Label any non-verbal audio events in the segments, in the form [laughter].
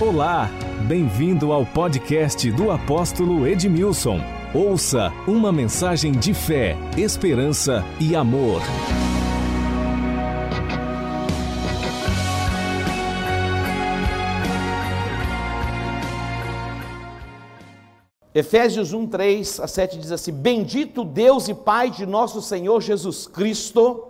Olá, bem-vindo ao podcast do apóstolo Edmilson. Ouça uma mensagem de fé, esperança e amor. Efésios 1, 3 a 7 diz assim: Bendito Deus e Pai de nosso Senhor Jesus Cristo,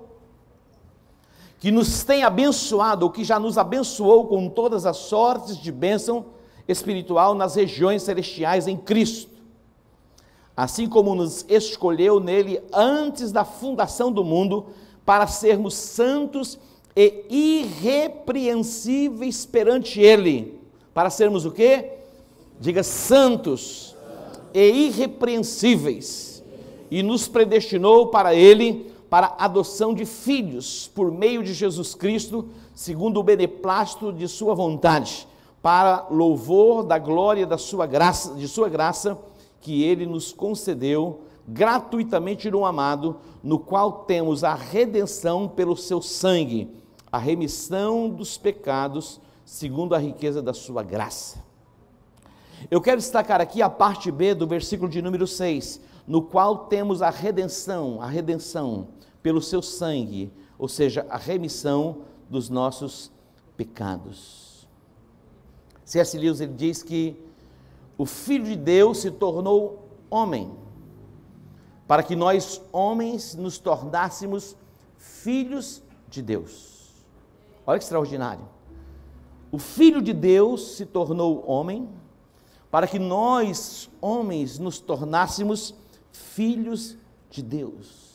que nos tem abençoado, ou que já nos abençoou com todas as sortes de bênção espiritual nas regiões celestiais em Cristo, assim como nos escolheu nele antes da fundação do mundo, para sermos santos e irrepreensíveis perante Ele. Para sermos o quê? Diga santos e irrepreensíveis, e nos predestinou para Ele para a adoção de filhos por meio de Jesus Cristo, segundo o beneplácito de Sua vontade, para louvor da glória da Sua graça, de Sua graça, que Ele nos concedeu gratuitamente no amado, no qual temos a redenção pelo Seu sangue, a remissão dos pecados, segundo a riqueza da Sua graça. Eu quero destacar aqui a parte B do versículo de número 6, no qual temos a redenção, a redenção pelo seu sangue, ou seja, a remissão dos nossos pecados. C.S. Lewis ele diz que o Filho de Deus se tornou homem, para que nós, homens, nos tornássemos filhos de Deus. Olha que extraordinário. O Filho de Deus se tornou homem, para que nós, homens, nos tornássemos filhos de Deus.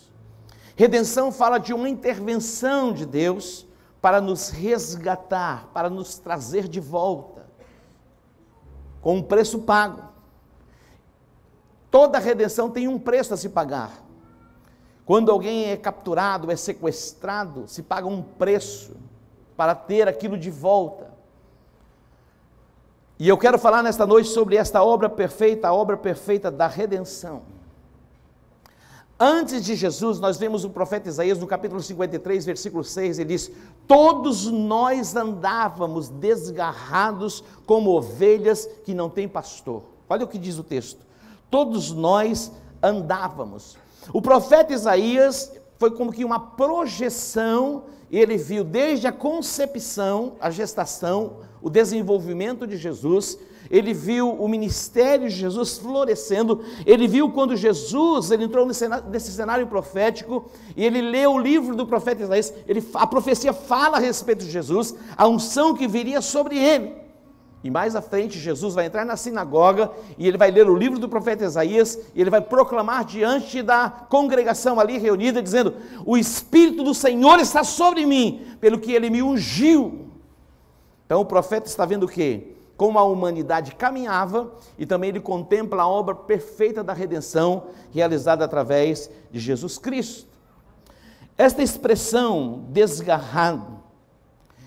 Redenção fala de uma intervenção de Deus para nos resgatar, para nos trazer de volta, com um preço pago. Toda redenção tem um preço a se pagar. Quando alguém é capturado, é sequestrado, se paga um preço para ter aquilo de volta. E eu quero falar nesta noite sobre esta obra perfeita, a obra perfeita da redenção. Antes de Jesus, nós vemos o profeta Isaías no capítulo 53, versículo 6, ele diz: Todos nós andávamos desgarrados como ovelhas que não têm pastor. Olha o que diz o texto. Todos nós andávamos. O profeta Isaías foi como que uma projeção, ele viu desde a concepção, a gestação, o desenvolvimento de Jesus, ele viu o ministério de Jesus florescendo, ele viu quando Jesus ele entrou nesse cenário, nesse cenário profético e ele leu o livro do profeta Isaías, ele, a profecia fala a respeito de Jesus, a unção que viria sobre ele. E mais à frente, Jesus vai entrar na sinagoga e ele vai ler o livro do profeta Isaías e ele vai proclamar diante da congregação ali reunida, dizendo: O Espírito do Senhor está sobre mim, pelo que ele me ungiu. Então o profeta está vendo o quê? como a humanidade caminhava e também ele contempla a obra perfeita da redenção realizada através de Jesus Cristo. Esta expressão desgarrado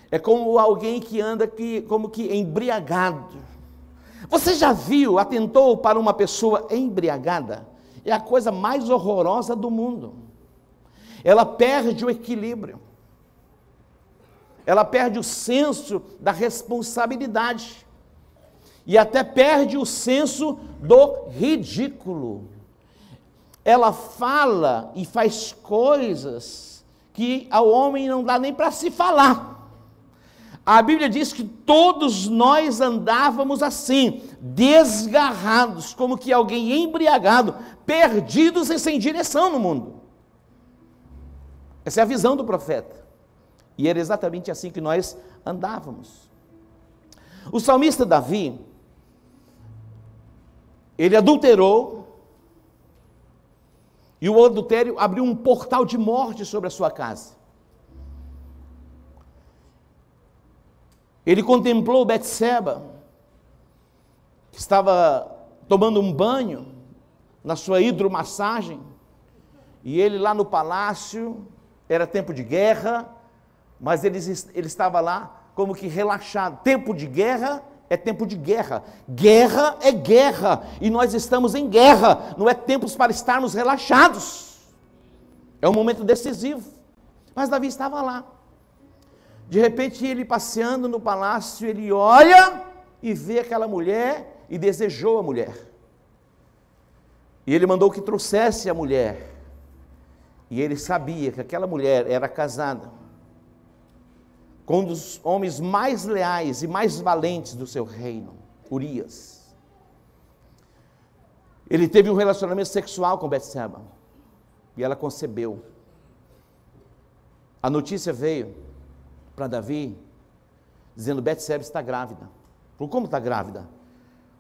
é como alguém que anda que, como que embriagado. Você já viu, atentou para uma pessoa embriagada? É a coisa mais horrorosa do mundo. Ela perde o equilíbrio. Ela perde o senso da responsabilidade e até perde o senso do ridículo. Ela fala e faz coisas que ao homem não dá nem para se falar. A Bíblia diz que todos nós andávamos assim, desgarrados, como que alguém embriagado, perdidos e sem direção no mundo. Essa é a visão do profeta. E era exatamente assim que nós andávamos. O salmista Davi, ele adulterou, e o adultério abriu um portal de morte sobre a sua casa. Ele contemplou Betseba, que estava tomando um banho na sua hidromassagem, e ele lá no palácio, era tempo de guerra, mas ele, ele estava lá como que relaxado. Tempo de guerra é tempo de guerra. Guerra é guerra. E nós estamos em guerra. Não é tempo para estarmos relaxados. É um momento decisivo. Mas Davi estava lá. De repente, ele passeando no palácio, ele olha e vê aquela mulher e desejou a mulher. E ele mandou que trouxesse a mulher. E ele sabia que aquela mulher era casada com um dos homens mais leais e mais valentes do seu reino, Urias. Ele teve um relacionamento sexual com Betseba e ela concebeu. A notícia veio para Davi dizendo Betseba está grávida. Por como está grávida?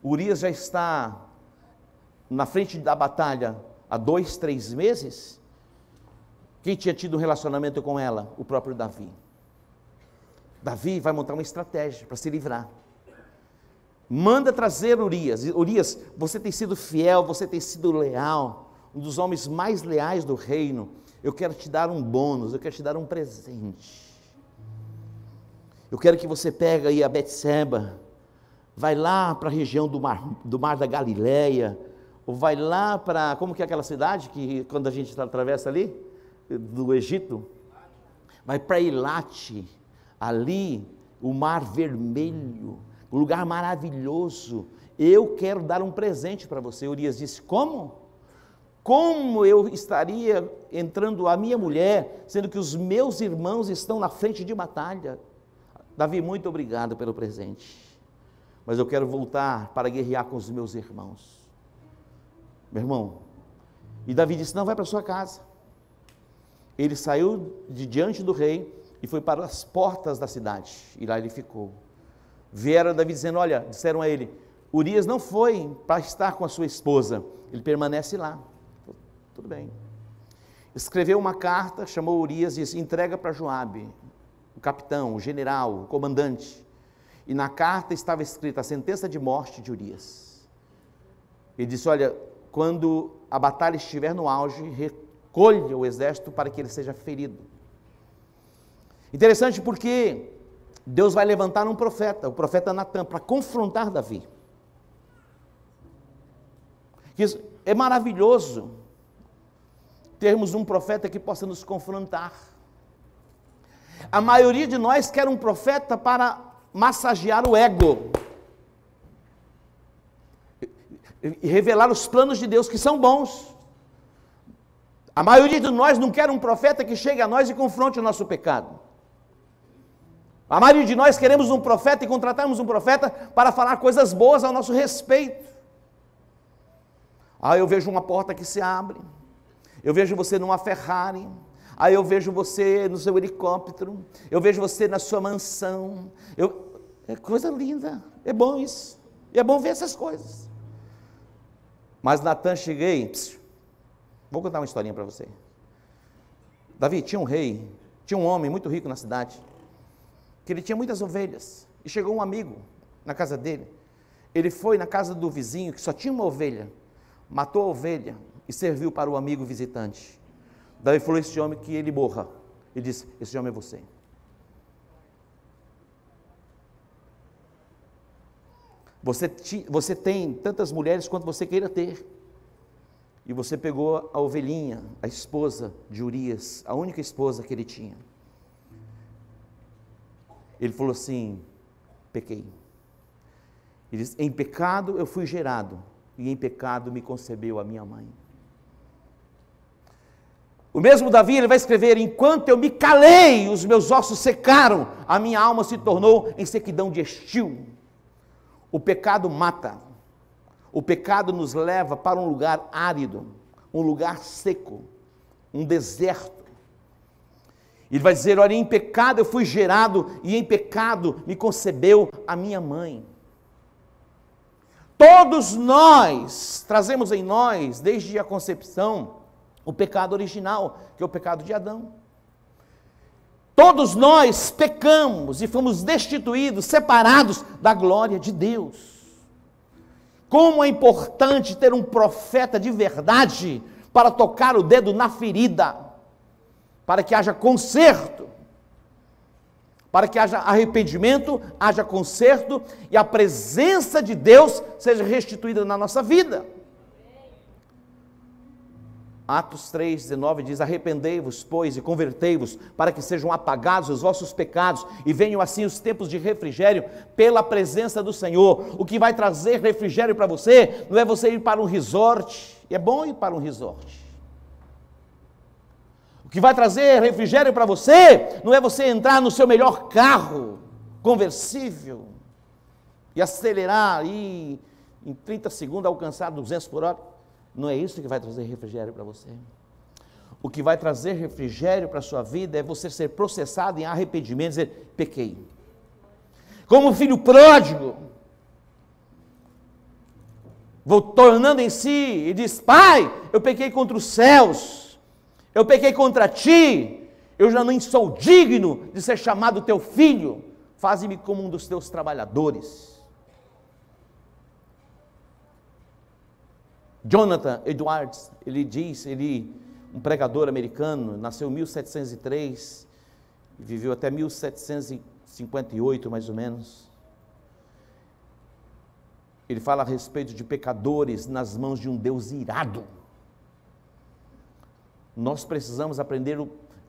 Urias já está na frente da batalha há dois, três meses. Quem tinha tido um relacionamento com ela? O próprio Davi. Davi vai montar uma estratégia para se livrar. Manda trazer Urias. Urias, você tem sido fiel, você tem sido leal, um dos homens mais leais do reino. Eu quero te dar um bônus, eu quero te dar um presente. Eu quero que você pegue aí a Betseba, vai lá para a região do mar, do mar da Galileia, ou vai lá para, como que é aquela cidade que quando a gente atravessa ali, do Egito, vai para Ilate, ali o mar vermelho, um lugar maravilhoso. Eu quero dar um presente para você. Urias disse: Como? Como eu estaria entrando a minha mulher, sendo que os meus irmãos estão na frente de batalha? Davi, muito obrigado pelo presente, mas eu quero voltar para guerrear com os meus irmãos. Meu irmão, e Davi disse: Não, vai para sua casa. Ele saiu de diante do rei e foi para as portas da cidade, e lá ele ficou. Vieram Davi dizendo: Olha, disseram a ele: Urias não foi para estar com a sua esposa, ele permanece lá. Tudo bem. Escreveu uma carta, chamou Urias e disse: entrega para Joabe, o capitão, o general, o comandante. E na carta estava escrita a sentença de morte de Urias. Ele disse: Olha, quando a batalha estiver no auge, recolha o exército para que ele seja ferido. Interessante porque Deus vai levantar um profeta, o profeta Natan, para confrontar Davi. Isso é maravilhoso termos um profeta que possa nos confrontar. A maioria de nós quer um profeta para massagear o ego e revelar os planos de Deus que são bons. A maioria de nós não quer um profeta que chegue a nós e confronte o nosso pecado. A maioria de nós queremos um profeta e contratamos um profeta para falar coisas boas ao nosso respeito. Ah, eu vejo uma porta que se abre. Eu vejo você numa Ferrari. Aí eu vejo você no seu helicóptero. Eu vejo você na sua mansão. Eu... É coisa linda. É bom isso. É bom ver essas coisas. Mas Natan cheguei. Psiu, vou contar uma historinha para você. Davi tinha um rei, tinha um homem muito rico na cidade que ele tinha muitas ovelhas. E chegou um amigo na casa dele. Ele foi na casa do vizinho que só tinha uma ovelha, matou a ovelha e serviu para o amigo visitante. Daí falou esse homem que ele morra. Ele disse: Esse homem é você. Você, você tem tantas mulheres quanto você queira ter. E você pegou a ovelhinha, a esposa de Urias, a única esposa que ele tinha. Ele falou assim: pequei. Ele diz: em pecado eu fui gerado, e em pecado me concebeu a minha mãe. O mesmo Davi ele vai escrever: enquanto eu me calei, os meus ossos secaram, a minha alma se tornou em sequidão de estio. O pecado mata. O pecado nos leva para um lugar árido, um lugar seco, um deserto. Ele vai dizer: Olha, em pecado eu fui gerado, e em pecado me concebeu a minha mãe. Todos nós trazemos em nós, desde a concepção, o pecado original, que é o pecado de Adão. Todos nós pecamos e fomos destituídos, separados da glória de Deus. Como é importante ter um profeta de verdade para tocar o dedo na ferida para que haja conserto, para que haja arrependimento, haja conserto e a presença de Deus seja restituída na nossa vida. Atos 3, 19 diz: Arrependei-vos, pois, e convertei-vos, para que sejam apagados os vossos pecados e venham assim os tempos de refrigério pela presença do Senhor. O que vai trazer refrigério para você não é você ir para um resort, é bom ir para um resort. Que vai trazer refrigério para você não é você entrar no seu melhor carro conversível e acelerar e em 30 segundos alcançar 200 por hora. Não é isso que vai trazer refrigério para você. O que vai trazer refrigério para a sua vida é você ser processado em arrependimento, dizer, pequei. Como filho pródigo, vou tornando em si e diz: Pai, eu pequei contra os céus, eu pequei contra ti, eu já nem sou digno de ser chamado teu filho, faze-me como um dos teus trabalhadores. Jonathan Edwards, ele diz, ele, um pregador americano, nasceu em 1703 e viveu até 1758, mais ou menos. Ele fala a respeito de pecadores nas mãos de um Deus irado. Nós precisamos aprender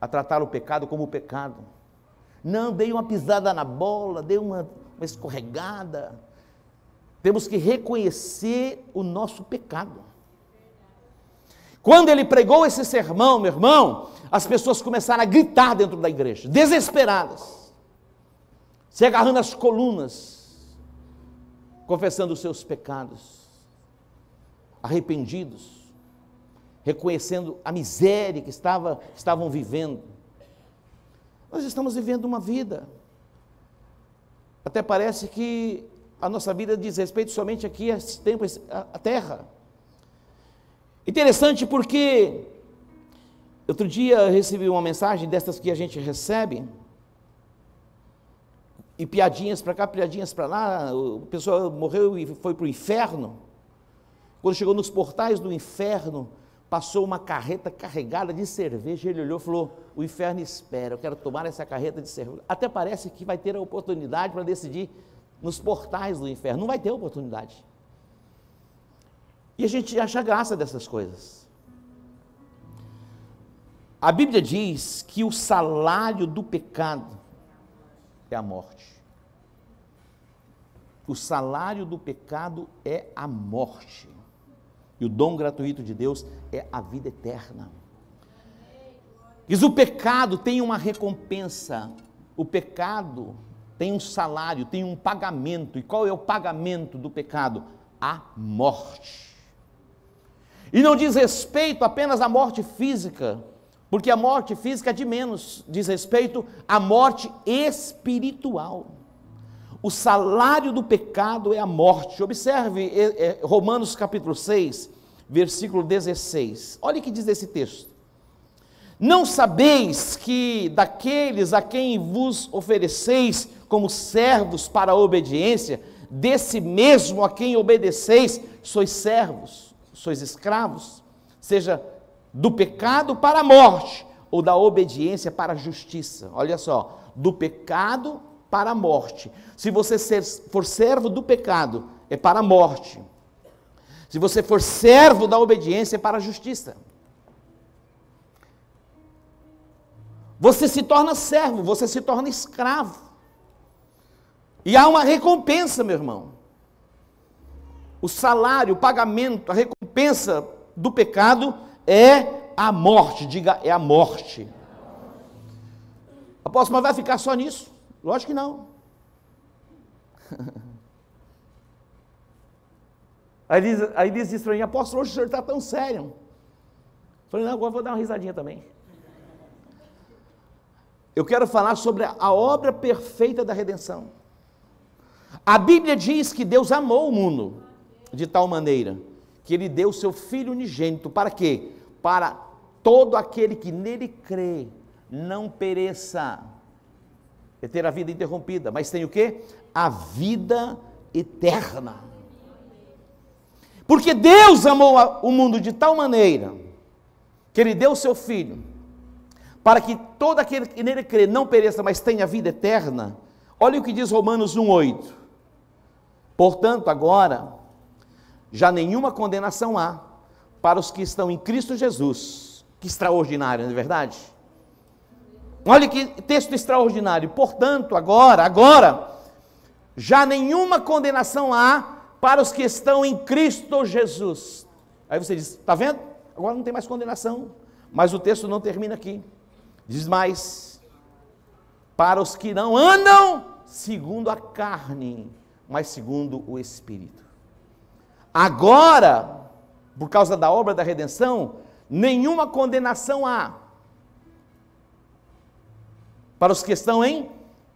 a tratar o pecado como pecado. Não, dei uma pisada na bola, dei uma, uma escorregada. Temos que reconhecer o nosso pecado. Quando ele pregou esse sermão, meu irmão, as pessoas começaram a gritar dentro da igreja, desesperadas, se agarrando às colunas, confessando os seus pecados, arrependidos, reconhecendo a miséria que estava, estavam vivendo. Nós estamos vivendo uma vida, até parece que a nossa vida diz respeito somente aqui a esse tempo, a terra. Interessante porque outro dia eu recebi uma mensagem destas que a gente recebe, e piadinhas para cá, piadinhas para lá, o pessoal morreu e foi para o inferno. Quando chegou nos portais do inferno, passou uma carreta carregada de cerveja, ele olhou e falou: O inferno espera, eu quero tomar essa carreta de cerveja. Até parece que vai ter a oportunidade para decidir nos portais do inferno. Não vai ter oportunidade. E a gente acha graça dessas coisas. A Bíblia diz que o salário do pecado é a morte. O salário do pecado é a morte. E o dom gratuito de Deus é a vida eterna. Diz o pecado tem uma recompensa. O pecado tem um salário, tem um pagamento. E qual é o pagamento do pecado? A morte. E não diz respeito apenas à morte física, porque a morte física é de menos, diz respeito à morte espiritual. O salário do pecado é a morte. Observe é, é, Romanos capítulo 6, versículo 16. Olha o que diz esse texto. Não sabeis que daqueles a quem vos ofereceis como servos para a obediência, desse mesmo a quem obedeceis, sois servos sois escravos, seja do pecado para a morte ou da obediência para a justiça. Olha só, do pecado para a morte. Se você for servo do pecado, é para a morte. Se você for servo da obediência, é para a justiça. Você se torna servo, você se torna escravo. E há uma recompensa, meu irmão. O salário, o pagamento, a recompensa do pecado é a morte. Diga, é a morte. Apóstolo, mas vai ficar só nisso? Lógico que não. [laughs] Aí diz, aí diz isso para mim, apóstolo, hoje o senhor está tão sério. Falei, não, agora vou dar uma risadinha também. Eu quero falar sobre a obra perfeita da redenção. A Bíblia diz que Deus amou o mundo de tal maneira que ele deu o seu filho unigênito para quê? Para todo aquele que nele crê não pereça, é ter a vida interrompida, mas tem o quê? A vida eterna. Porque Deus amou o mundo de tal maneira que ele deu o seu filho para que todo aquele que nele crê não pereça, mas tenha vida eterna. Olha o que diz Romanos 1:8. Portanto, agora já nenhuma condenação há para os que estão em Cristo Jesus. Que extraordinário, não é verdade? Olha que texto extraordinário. Portanto, agora, agora, já nenhuma condenação há para os que estão em Cristo Jesus. Aí você diz, está vendo? Agora não tem mais condenação. Mas o texto não termina aqui. Diz mais: para os que não andam segundo a carne, mas segundo o Espírito. Agora, por causa da obra da redenção, nenhuma condenação há para os que estão em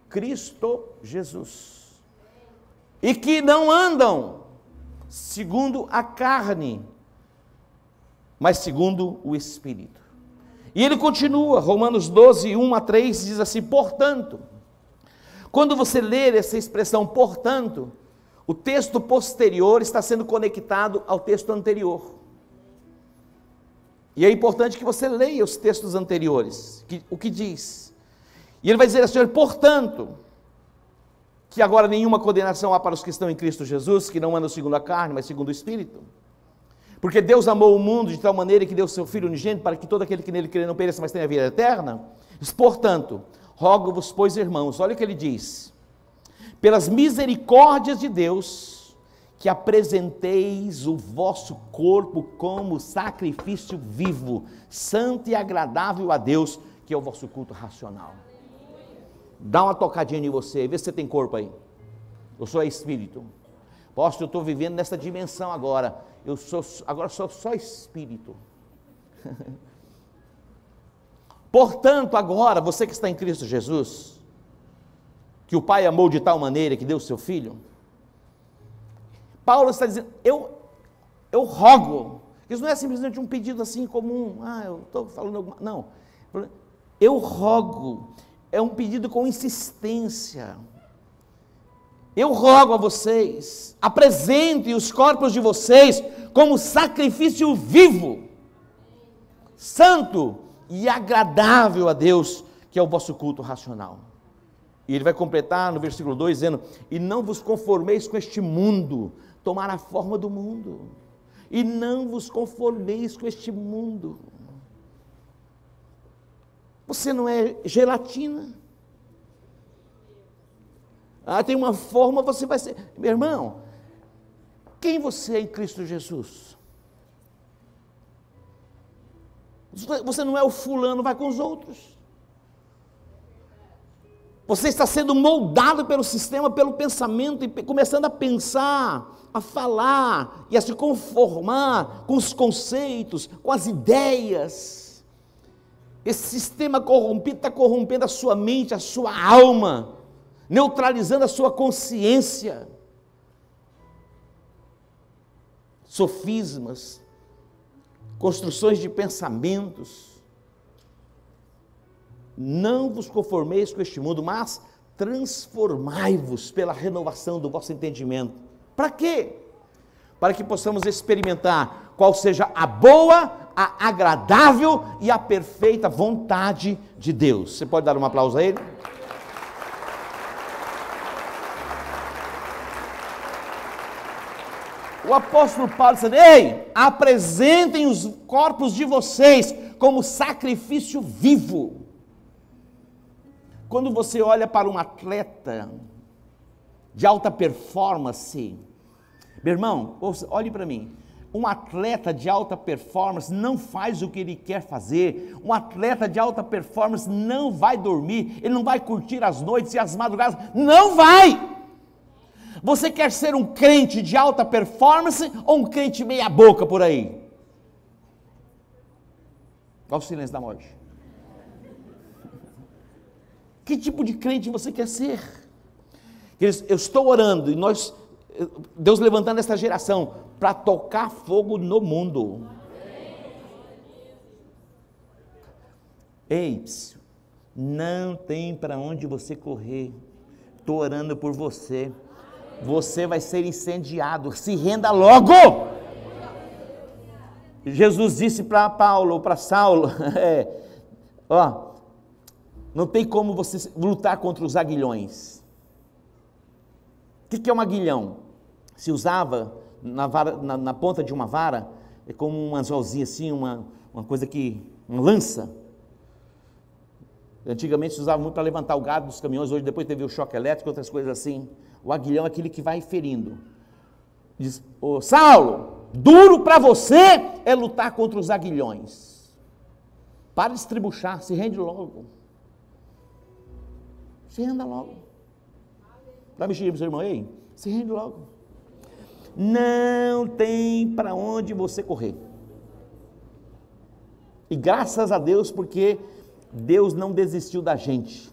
Cristo Jesus e que não andam segundo a carne, mas segundo o Espírito. E ele continua, Romanos 12, 1 a 3, diz assim: portanto, quando você ler essa expressão portanto, o texto posterior está sendo conectado ao texto anterior. E é importante que você leia os textos anteriores, que, o que diz. E ele vai dizer assim: portanto, que agora nenhuma condenação há para os que estão em Cristo Jesus, que não andam segundo a carne, mas segundo o Espírito. Porque Deus amou o mundo de tal maneira que deu seu Filho unigênito para que todo aquele que nele crê não pereça, mas tenha vida eterna. Portanto, rogo-vos, pois, irmãos, olha o que ele diz: pelas misericórdias de Deus, que apresenteis o vosso corpo como sacrifício vivo, santo e agradável a Deus, que é o vosso culto racional. Dá uma tocadinha em você, vê se você tem corpo aí. Eu sou espírito. Posso, eu estou vivendo nessa dimensão agora. Eu sou agora sou só espírito. [laughs] Portanto, agora, você que está em Cristo Jesus, que o Pai amou de tal maneira que deu o seu filho, Paulo está dizendo, eu, eu rogo, isso não é simplesmente um pedido assim comum, ah, eu estou falando alguma, não, eu rogo, é um pedido com insistência. Eu rogo a vocês, apresentem os corpos de vocês como sacrifício vivo, santo e agradável a Deus, que é o vosso culto racional. E ele vai completar no versículo 2 dizendo: E não vos conformeis com este mundo, tomar a forma do mundo. E não vos conformeis com este mundo. Você não é gelatina. Ah, tem uma forma, você vai ser. Meu irmão, quem você é em Cristo Jesus? Você não é o fulano, vai com os outros. Você está sendo moldado pelo sistema, pelo pensamento, e começando a pensar, a falar e a se conformar com os conceitos, com as ideias. Esse sistema corrompido está corrompendo a sua mente, a sua alma, neutralizando a sua consciência. Sofismas, construções de pensamentos. Não vos conformeis com este mundo, mas transformai-vos pela renovação do vosso entendimento. Para quê? Para que possamos experimentar qual seja a boa, a agradável e a perfeita vontade de Deus. Você pode dar um aplauso a ele? O apóstolo Paulo disse: Ei, apresentem os corpos de vocês como sacrifício vivo. Quando você olha para um atleta de alta performance, meu irmão, olhe para mim. Um atleta de alta performance não faz o que ele quer fazer. Um atleta de alta performance não vai dormir, ele não vai curtir as noites e as madrugadas. Não vai! Você quer ser um crente de alta performance ou um crente meia-boca por aí? Olha o silêncio da morte. Que tipo de crente você quer ser? Eu estou orando e nós, Deus levantando essa geração para tocar fogo no mundo. Ei, não tem para onde você correr. Estou orando por você. Você vai ser incendiado. Se renda logo. Jesus disse para Paulo, para Saulo, [laughs] é, ó, não tem como você lutar contra os aguilhões. O que, que é um aguilhão? Se usava na, vara, na, na ponta de uma vara é como um anzolzinho assim, uma, uma coisa que, uma lança. Antigamente se usava muito para levantar o gado dos caminhões, hoje depois teve o choque elétrico, outras coisas assim. O aguilhão é aquele que vai ferindo. Diz, ô Saulo, duro para você é lutar contra os aguilhões. Para de estribuchar, se rende logo. Se renda logo. Vai mexer para o seu irmão aí? Se rende logo. Não tem para onde você correr. E graças a Deus, porque Deus não desistiu da gente.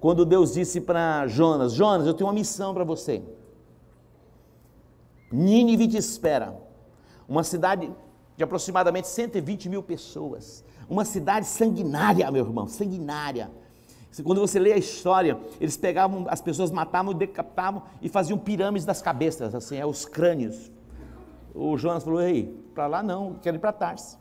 Quando Deus disse para Jonas: Jonas, eu tenho uma missão para você. Nínive te espera. Uma cidade de aproximadamente 120 mil pessoas. Uma cidade sanguinária, meu irmão, sanguinária. Quando você lê a história, eles pegavam, as pessoas matavam, decapitavam e faziam pirâmides das cabeças, assim, é, os crânios. O Jonas falou: Ei, para lá não, quero ir para Tarsis.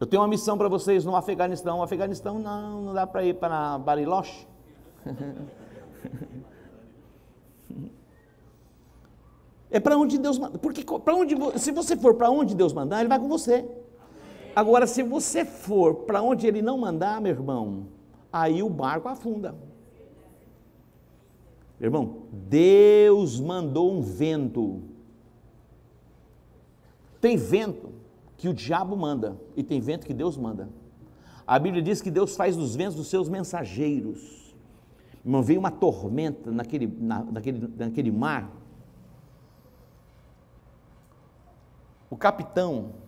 Eu tenho uma missão para vocês no Afeganistão. O Afeganistão não, não dá para ir para Bariloche. [laughs] é para onde Deus manda. Porque onde, se você for para onde Deus mandar, Ele vai com você. Agora, se você for para onde Ele não mandar, meu irmão, aí o barco afunda. Irmão, Deus mandou um vento. Tem vento que o diabo manda e tem vento que Deus manda. A Bíblia diz que Deus faz dos ventos os seus mensageiros. Não veio uma tormenta naquele, na, naquele, naquele mar. O capitão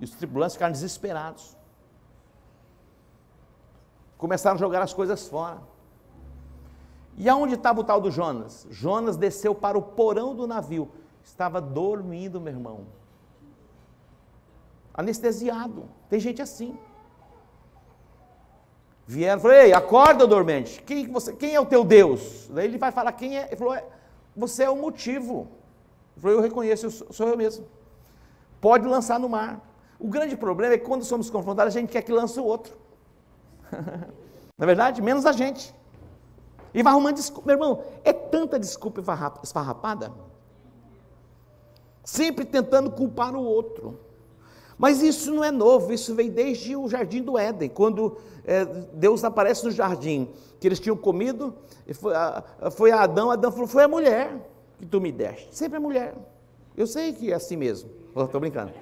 e os tripulantes ficaram desesperados. Começaram a jogar as coisas fora. E aonde estava o tal do Jonas? Jonas desceu para o porão do navio. Estava dormindo, meu irmão anestesiado. Tem gente assim. Vieram e falaram, ei, acorda dormente. Quem, você, quem é o teu Deus? Daí ele vai falar quem é. Ele falou, é, você é o motivo. Ele falou, eu reconheço, eu sou, sou eu mesmo. Pode lançar no mar. O grande problema é que quando somos confrontados, a gente quer que lance o outro. [laughs] Na é verdade, menos a gente. E vai arrumando desculpa. Meu irmão, é tanta desculpa esfarrapada. Sempre tentando culpar o outro. Mas isso não é novo, isso veio desde o jardim do Éden, quando é, Deus aparece no jardim, que eles tinham comido, foi a, foi a Adão, Adão falou: Foi a mulher que tu me deste. Sempre a mulher. Eu sei que é assim mesmo. Estou brincando.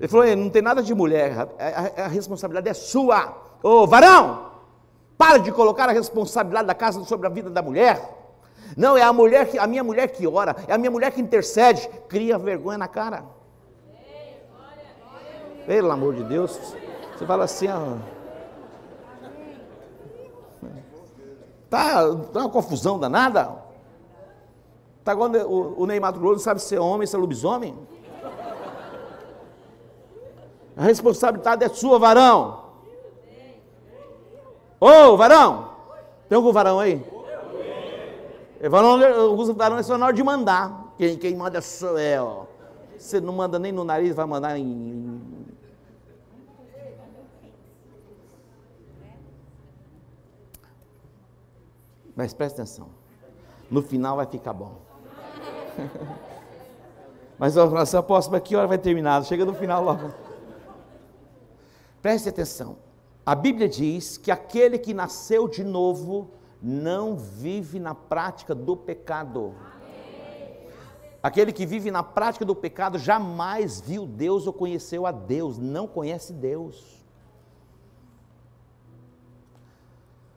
Ele falou: Não tem nada de mulher, a, a, a responsabilidade é sua. Ô varão, para de colocar a responsabilidade da casa sobre a vida da mulher. Não, é a mulher que, a minha mulher que ora, é a minha mulher que intercede, cria vergonha na cara. Pelo amor de Deus, você fala assim, ó, tá, tá uma confusão danada. Tá quando o, o Neymar Grosso não sabe se é homem, se é lobisomem. A responsabilidade é sua, varão. Ô, varão! Tem algum varão aí? Alguns varões são na hora de mandar. Quem, quem manda sou eu. Você não manda nem no nariz, vai mandar em. Mas presta atenção. No final vai ficar bom. [laughs] Mas a oração próxima, que hora vai terminar? Chega no final logo. Preste atenção. A Bíblia diz que aquele que nasceu de novo não vive na prática do pecado. Aquele que vive na prática do pecado jamais viu Deus ou conheceu a Deus, não conhece Deus.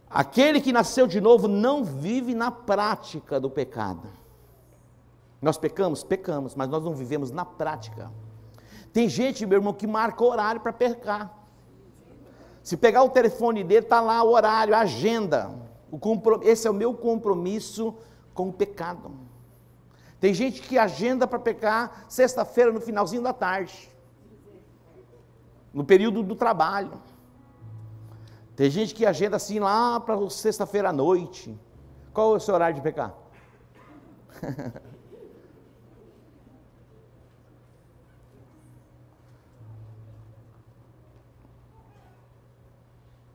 Aquele que nasceu de novo não vive na prática do pecado. Nós pecamos? Pecamos, mas nós não vivemos na prática. Tem gente, meu irmão, que marca horário para pecar. Se pegar o telefone dele, está lá o horário, a agenda. Esse é o meu compromisso com o pecado. Tem gente que agenda para pecar sexta-feira no finalzinho da tarde, no período do trabalho. Tem gente que agenda assim lá para sexta-feira à noite. Qual é o seu horário de pecar? [laughs]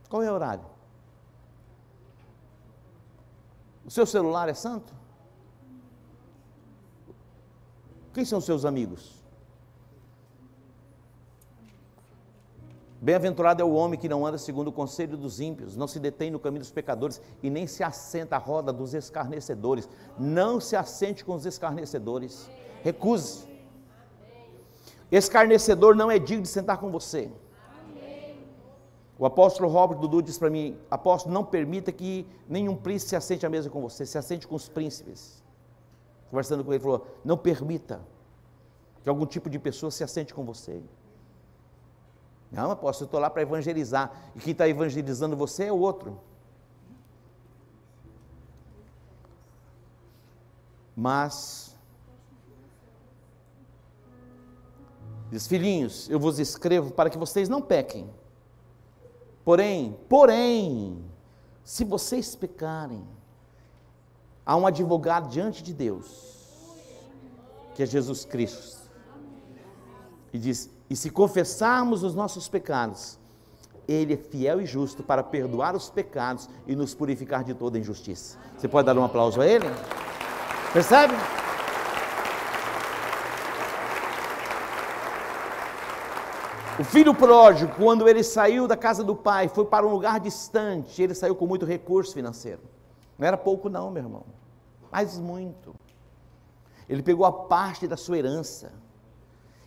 Qual é o horário? O seu celular é santo? Quem são seus amigos? Bem-aventurado é o homem que não anda segundo o conselho dos ímpios, não se detém no caminho dos pecadores e nem se assenta à roda dos escarnecedores. Não se assente com os escarnecedores. Recuse. Escarnecedor não é digno de sentar com você. O apóstolo Robert Dudu diz para mim: Apóstolo, não permita que nenhum príncipe se assente à mesa com você, se assente com os príncipes. Conversando com ele, ele falou: Não permita que algum tipo de pessoa se assente com você. Não, apóstolo, eu estou lá para evangelizar. E quem está evangelizando você é o outro. Mas, diz filhinhos, eu vos escrevo para que vocês não pequem. Porém, porém, se vocês pecarem, há um advogado diante de Deus, que é Jesus Cristo. E diz: e se confessarmos os nossos pecados, Ele é fiel e justo para perdoar os pecados e nos purificar de toda injustiça. Você pode dar um aplauso a Ele? Percebe? O filho pródigo, quando ele saiu da casa do pai, foi para um lugar distante, ele saiu com muito recurso financeiro. Não era pouco, não, meu irmão, mas muito. Ele pegou a parte da sua herança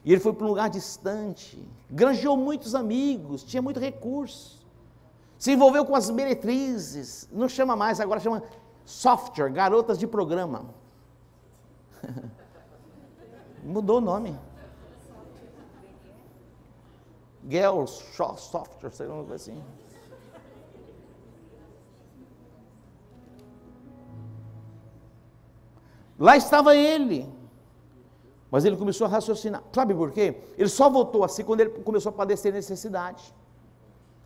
e ele foi para um lugar distante, granjeou muitos amigos, tinha muito recurso, se envolveu com as meretrizes, não chama mais, agora chama software, garotas de programa. [laughs] Mudou o nome. Girls Software, sei lá, uma coisa assim. Lá estava ele, mas ele começou a raciocinar. Sabe por quê? Ele só voltou assim quando ele começou a padecer necessidade.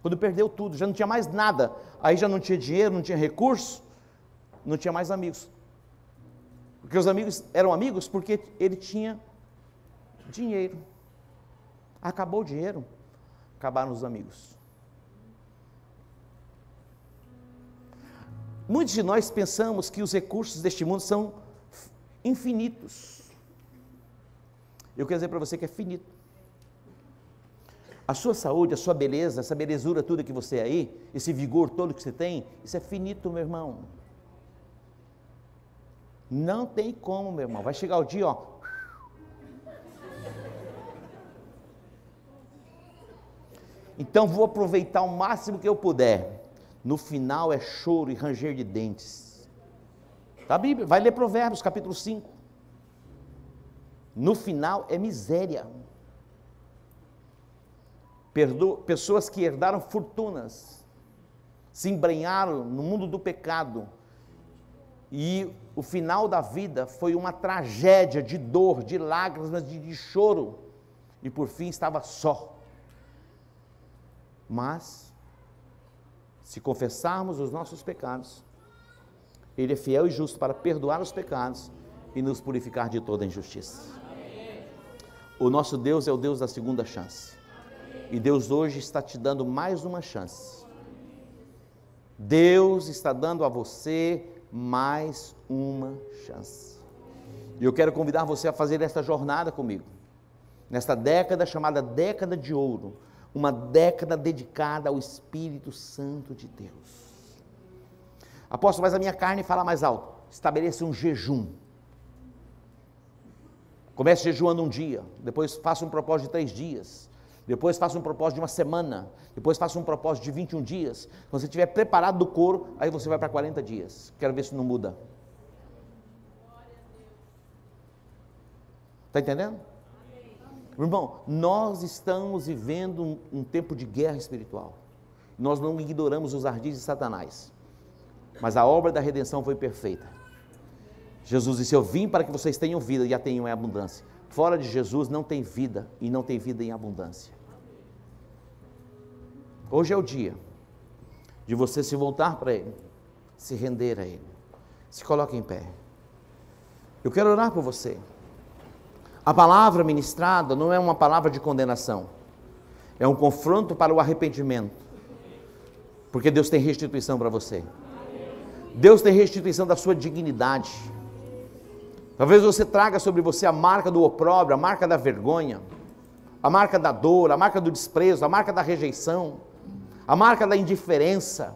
Quando perdeu tudo, já não tinha mais nada. Aí já não tinha dinheiro, não tinha recurso, não tinha mais amigos. Porque os amigos eram amigos porque ele tinha dinheiro. Acabou o dinheiro, acabaram os amigos. Muitos de nós pensamos que os recursos deste mundo são infinitos. Eu quero dizer para você que é finito. A sua saúde, a sua beleza, essa belezura toda que você é aí, esse vigor todo que você tem, isso é finito, meu irmão. Não tem como, meu irmão. Vai chegar o dia, ó. Então vou aproveitar o máximo que eu puder. No final é choro e ranger de dentes. Tá Bíblia? Vai ler Provérbios, capítulo 5 no final é miséria. Perdo, pessoas que herdaram fortunas, se embrenharam no mundo do pecado, e o final da vida foi uma tragédia de dor, de lágrimas, de, de choro, e por fim estava só. Mas, se confessarmos os nossos pecados, Ele é fiel e justo para perdoar os pecados e nos purificar de toda injustiça. O nosso Deus é o Deus da segunda chance. E Deus hoje está te dando mais uma chance. Deus está dando a você mais uma chance. E eu quero convidar você a fazer esta jornada comigo. Nesta década chamada década de ouro, uma década dedicada ao Espírito Santo de Deus. Apóstolo, mas a minha carne fala mais alto. Estabeleça um jejum Comece jejuando um dia, depois faça um propósito de três dias, depois faça um propósito de uma semana, depois faça um propósito de 21 dias. Quando você estiver preparado do couro, aí você vai para 40 dias. Quero ver se não muda. Está entendendo? Irmão, nós estamos vivendo um, um, tempo de guerra espiritual. Nós não ignoramos os ardis de Satanás. Mas a obra da redenção foi perfeita. Jesus disse: Eu vim para que vocês tenham vida e a tenham em abundância. Fora de Jesus não tem vida e não tem vida em abundância. Hoje é o dia de você se voltar para Ele, se render a Ele. Se coloque em pé. Eu quero orar por você. A palavra ministrada não é uma palavra de condenação, é um confronto para o arrependimento, porque Deus tem restituição para você. Deus tem restituição da sua dignidade. Talvez você traga sobre você a marca do opróbrio, a marca da vergonha, a marca da dor, a marca do desprezo, a marca da rejeição, a marca da indiferença.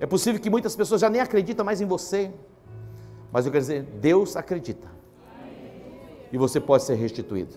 É possível que muitas pessoas já nem acreditam mais em você, mas eu quero dizer, Deus acredita. E você pode ser restituído.